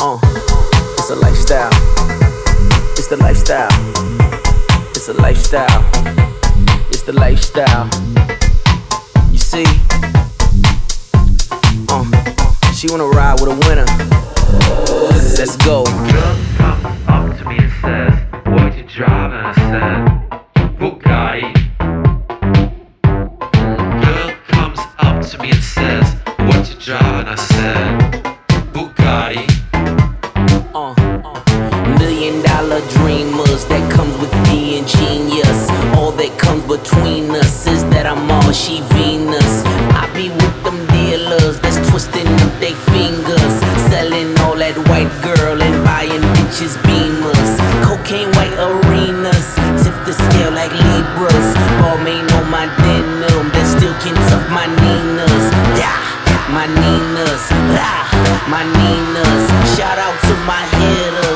Uh, it's a lifestyle. It's the lifestyle. It's a lifestyle. It's the lifestyle. You see? Uh, she wanna ride with a winner. Let's go. Million dollar dreamers that comes with being genius. All that comes between us is that I'm all she Venus. I be with them dealers that's twisting up their fingers, selling all that white girl and buying bitches beamers. Cocaine white arenas, tip the scale like Libras. Balmain on my denim that still can tuck my Ninas. Yeah, my Ninas. Ah, my Ninas. Shout out to my hitters.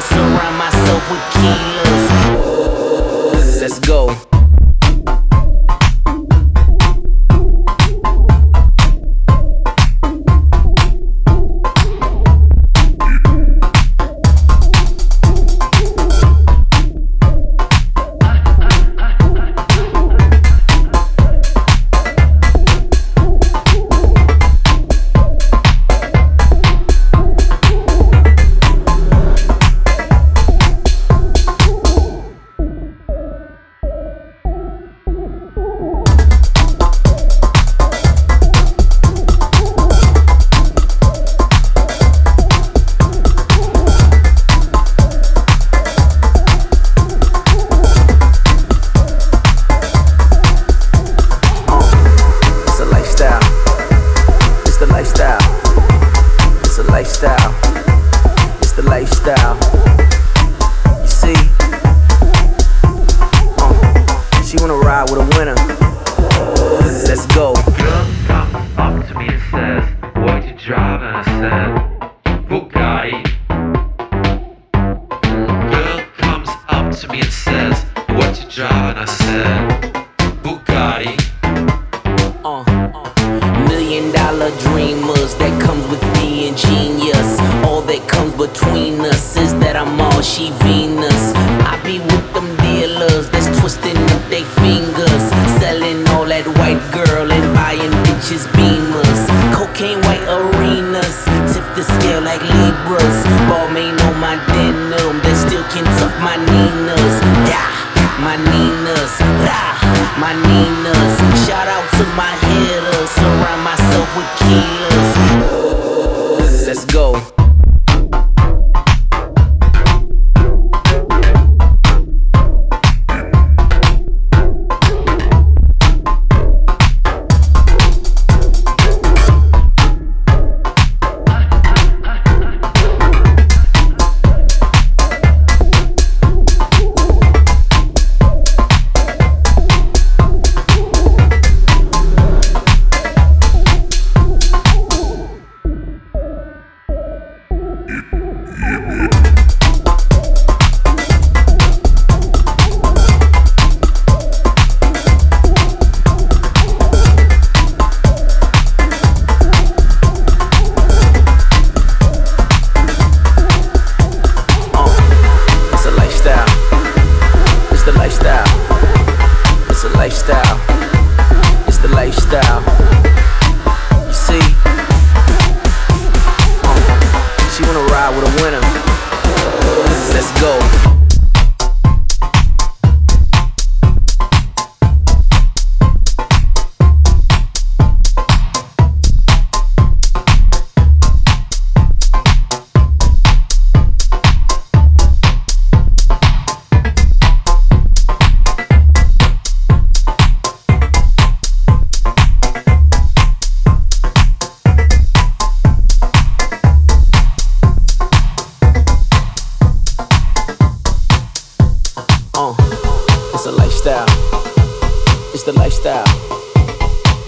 Driving? I said, Bugatti. Uh, million dollar dreamers that comes with being genius. All that comes between us is that I'm all she Venus. I be with them dealers that's twisting up their fingers, selling all that white girl and buying bitches beamers. Cocaine white arenas, tip the scale like Libras.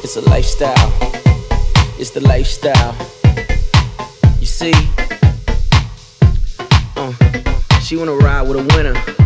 It's a lifestyle. It's the lifestyle. You see? Uh, she wanna ride with a winner.